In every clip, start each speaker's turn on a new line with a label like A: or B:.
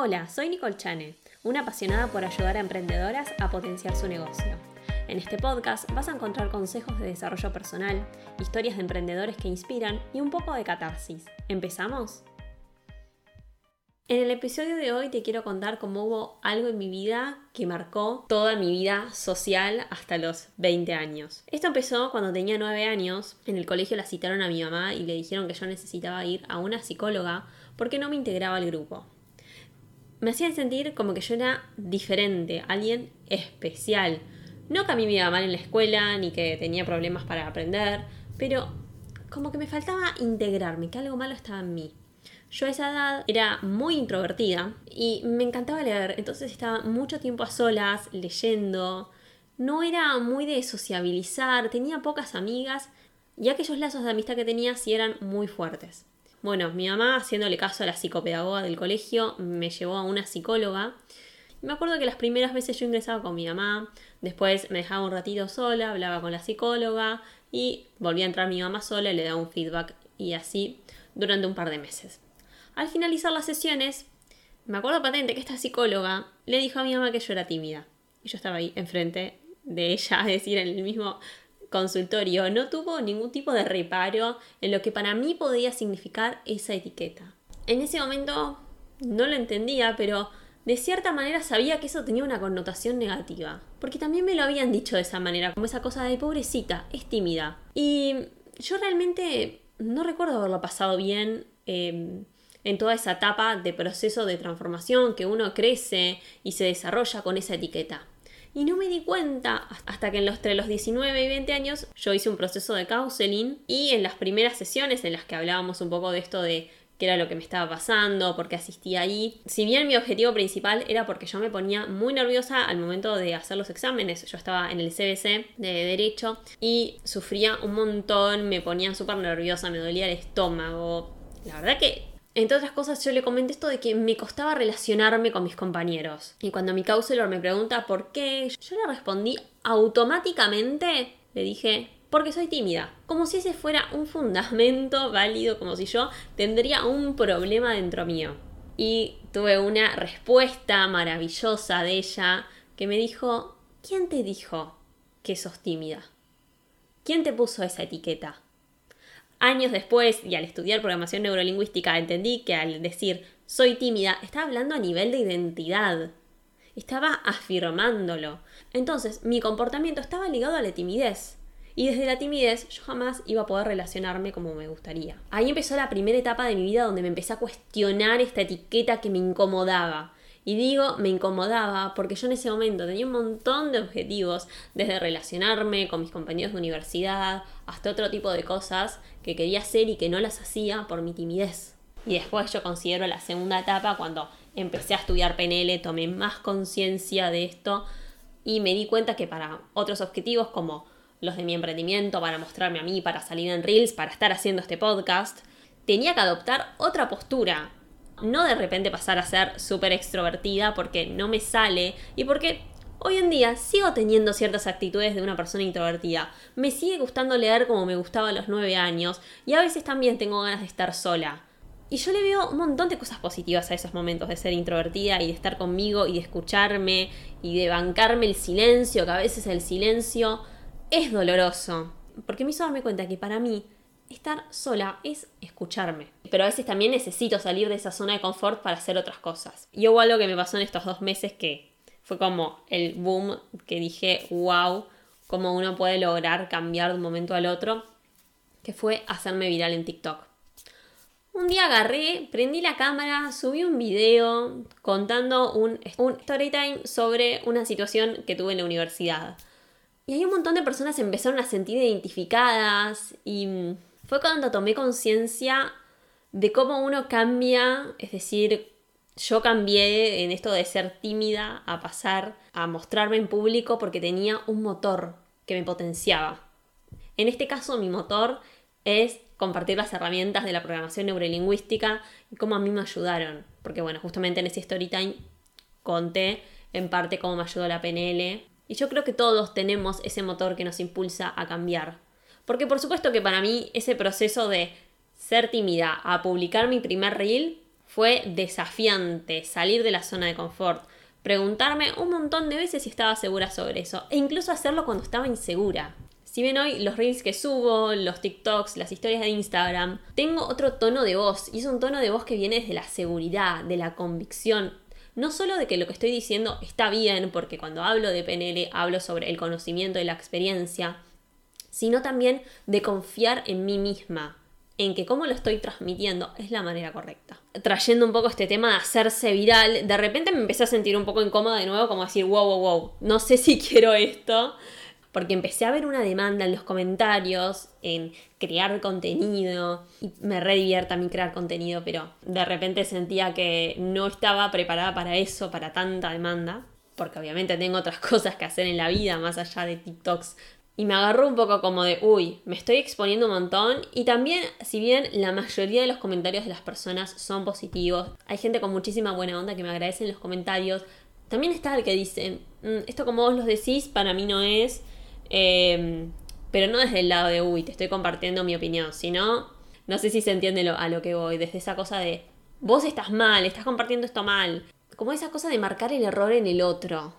A: Hola, soy Nicole Chane, una apasionada por ayudar a emprendedoras a potenciar su negocio. En este podcast vas a encontrar consejos de desarrollo personal, historias de emprendedores que inspiran y un poco de catarsis. ¿Empezamos? En el episodio de hoy te quiero contar cómo hubo algo en mi vida que marcó toda mi vida social hasta los 20 años. Esto empezó cuando tenía 9 años. En el colegio la citaron a mi mamá y le dijeron que yo necesitaba ir a una psicóloga porque no me integraba al grupo. Me hacían sentir como que yo era diferente, alguien especial. No que a mí me iba mal en la escuela ni que tenía problemas para aprender, pero como que me faltaba integrarme, que algo malo estaba en mí. Yo a esa edad era muy introvertida y me encantaba leer, entonces estaba mucho tiempo a solas, leyendo. No era muy de sociabilizar, tenía pocas amigas y aquellos lazos de amistad que tenía sí eran muy fuertes. Bueno, mi mamá, haciéndole caso a la psicopedagoga del colegio, me llevó a una psicóloga. Me acuerdo que las primeras veces yo ingresaba con mi mamá, después me dejaba un ratito sola, hablaba con la psicóloga y volvía a entrar mi mamá sola y le daba un feedback y así durante un par de meses. Al finalizar las sesiones, me acuerdo patente que esta psicóloga le dijo a mi mamá que yo era tímida. Y yo estaba ahí enfrente de ella, es decir, en el mismo consultorio. No tuvo ningún tipo de reparo en lo que para mí podía significar esa etiqueta. En ese momento no lo entendía, pero de cierta manera sabía que eso tenía una connotación negativa. Porque también me lo habían dicho de esa manera, como esa cosa de pobrecita, es tímida. Y yo realmente no recuerdo haberlo pasado bien. Eh, en toda esa etapa de proceso de transformación que uno crece y se desarrolla con esa etiqueta. Y no me di cuenta hasta que entre los 19 y 20 años yo hice un proceso de counseling y en las primeras sesiones en las que hablábamos un poco de esto de qué era lo que me estaba pasando, por qué asistía ahí. Si bien mi objetivo principal era porque yo me ponía muy nerviosa al momento de hacer los exámenes, yo estaba en el CBC de Derecho y sufría un montón, me ponía súper nerviosa, me dolía el estómago. La verdad que entre otras cosas, yo le comenté esto de que me costaba relacionarme con mis compañeros. Y cuando mi counselor me pregunta por qué, yo le respondí automáticamente, le dije, porque soy tímida. Como si ese fuera un fundamento válido, como si yo tendría un problema dentro mío. Y tuve una respuesta maravillosa de ella que me dijo, ¿quién te dijo que sos tímida? ¿Quién te puso esa etiqueta? Años después, y al estudiar programación neurolingüística, entendí que al decir soy tímida, estaba hablando a nivel de identidad. Estaba afirmándolo. Entonces, mi comportamiento estaba ligado a la timidez. Y desde la timidez yo jamás iba a poder relacionarme como me gustaría. Ahí empezó la primera etapa de mi vida donde me empecé a cuestionar esta etiqueta que me incomodaba. Y digo, me incomodaba porque yo en ese momento tenía un montón de objetivos, desde relacionarme con mis compañeros de universidad hasta otro tipo de cosas que quería hacer y que no las hacía por mi timidez. Y después yo considero la segunda etapa cuando empecé a estudiar PNL, tomé más conciencia de esto y me di cuenta que para otros objetivos como los de mi emprendimiento, para mostrarme a mí, para salir en Reels, para estar haciendo este podcast, tenía que adoptar otra postura no de repente pasar a ser súper extrovertida porque no me sale y porque hoy en día sigo teniendo ciertas actitudes de una persona introvertida. Me sigue gustando leer como me gustaba a los 9 años y a veces también tengo ganas de estar sola. Y yo le veo un montón de cosas positivas a esos momentos de ser introvertida y de estar conmigo y de escucharme y de bancarme el silencio, que a veces el silencio es doloroso. Porque me hizo darme cuenta que para mí estar sola es escucharme. Pero a veces también necesito salir de esa zona de confort para hacer otras cosas. Y hubo algo que me pasó en estos dos meses que fue como el boom que dije, wow, cómo uno puede lograr cambiar de un momento al otro, que fue hacerme viral en TikTok. Un día agarré, prendí la cámara, subí un video contando un, un story time sobre una situación que tuve en la universidad. Y hay un montón de personas empezaron a sentir identificadas y fue cuando tomé conciencia de cómo uno cambia, es decir, yo cambié en esto de ser tímida a pasar a mostrarme en público porque tenía un motor que me potenciaba. En este caso mi motor es compartir las herramientas de la programación neurolingüística y cómo a mí me ayudaron. Porque bueno, justamente en ese story time conté en parte cómo me ayudó la PNL. Y yo creo que todos tenemos ese motor que nos impulsa a cambiar. Porque por supuesto que para mí ese proceso de ser tímida a publicar mi primer reel fue desafiante salir de la zona de confort, preguntarme un montón de veces si estaba segura sobre eso, e incluso hacerlo cuando estaba insegura. Si ven hoy los reels que subo, los TikToks, las historias de Instagram, tengo otro tono de voz, y es un tono de voz que viene desde la seguridad, de la convicción, no solo de que lo que estoy diciendo está bien, porque cuando hablo de PNL hablo sobre el conocimiento y la experiencia, sino también de confiar en mí misma, en que cómo lo estoy transmitiendo es la manera correcta. Trayendo un poco este tema de hacerse viral, de repente me empecé a sentir un poco incómoda de nuevo, como decir, wow, wow, wow, no sé si quiero esto, porque empecé a ver una demanda en los comentarios, en crear contenido, y me re divierta a mí crear contenido, pero de repente sentía que no estaba preparada para eso, para tanta demanda, porque obviamente tengo otras cosas que hacer en la vida, más allá de TikToks. Y me agarró un poco como de, uy, me estoy exponiendo un montón. Y también, si bien la mayoría de los comentarios de las personas son positivos, hay gente con muchísima buena onda que me agradece en los comentarios. También está el que dice, mm, esto como vos lo decís, para mí no es. Em, pero no desde el lado de, uy, te estoy compartiendo mi opinión, sino, no sé si se entiende a lo que voy, desde esa cosa de, vos estás mal, estás compartiendo esto mal, como esa cosa de marcar el error en el otro.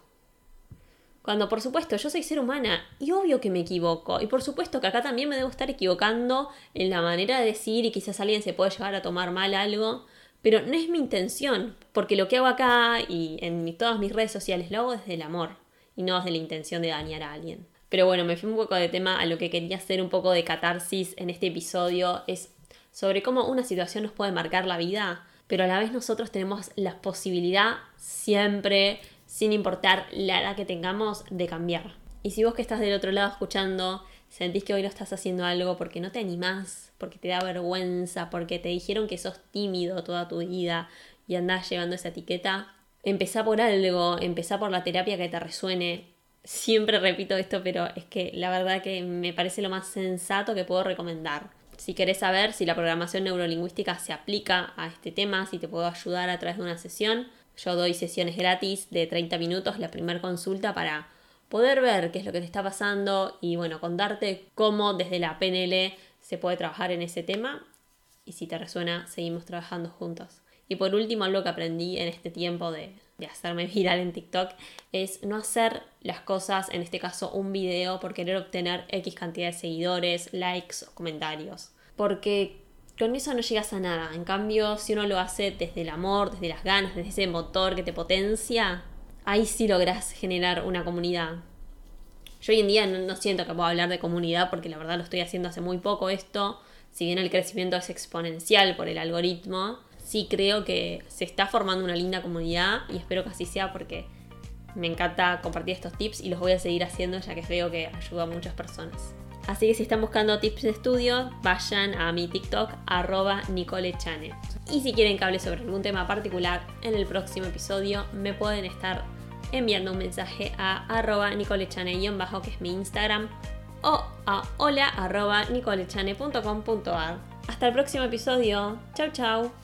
A: Cuando por supuesto yo soy ser humana y obvio que me equivoco. Y por supuesto que acá también me debo estar equivocando en la manera de decir y quizás alguien se puede llegar a tomar mal algo. Pero no es mi intención, porque lo que hago acá y en todas mis redes sociales lo hago desde el amor y no desde la intención de dañar a alguien. Pero bueno, me fui un poco de tema a lo que quería hacer un poco de catarsis en este episodio. Es sobre cómo una situación nos puede marcar la vida, pero a la vez nosotros tenemos la posibilidad siempre, sin importar la edad que tengamos, de cambiar. Y si vos que estás del otro lado escuchando, sentís que hoy no estás haciendo algo porque no te animás, porque te da vergüenza, porque te dijeron que sos tímido toda tu vida y andás llevando esa etiqueta, empezá por algo, empezá por la terapia que te resuene, siempre repito esto, pero es que la verdad que me parece lo más sensato que puedo recomendar. Si querés saber si la programación neurolingüística se aplica a este tema, si te puedo ayudar a través de una sesión, yo doy sesiones gratis de 30 minutos, la primera consulta para poder ver qué es lo que te está pasando y bueno, contarte cómo desde la PNL se puede trabajar en ese tema y si te resuena, seguimos trabajando juntos. Y por último, algo que aprendí en este tiempo de, de hacerme viral en TikTok es no hacer las cosas, en este caso un video, por querer obtener X cantidad de seguidores, likes o comentarios. Porque con eso no llegas a nada. En cambio, si uno lo hace desde el amor, desde las ganas, desde ese motor que te potencia, ahí sí logras generar una comunidad. Yo hoy en día no, no siento que pueda hablar de comunidad porque la verdad lo estoy haciendo hace muy poco esto. Si bien el crecimiento es exponencial por el algoritmo, sí creo que se está formando una linda comunidad y espero que así sea porque me encanta compartir estos tips y los voy a seguir haciendo ya que creo que ayuda a muchas personas. Así que si están buscando tips de estudio, vayan a mi TikTok arroba nicolechane. Y si quieren que hable sobre algún tema particular en el próximo episodio, me pueden estar enviando un mensaje a arroba nicolechane-bajo que es mi Instagram o a hola arroba nicolechane.com.ar. Hasta el próximo episodio. Chau chau.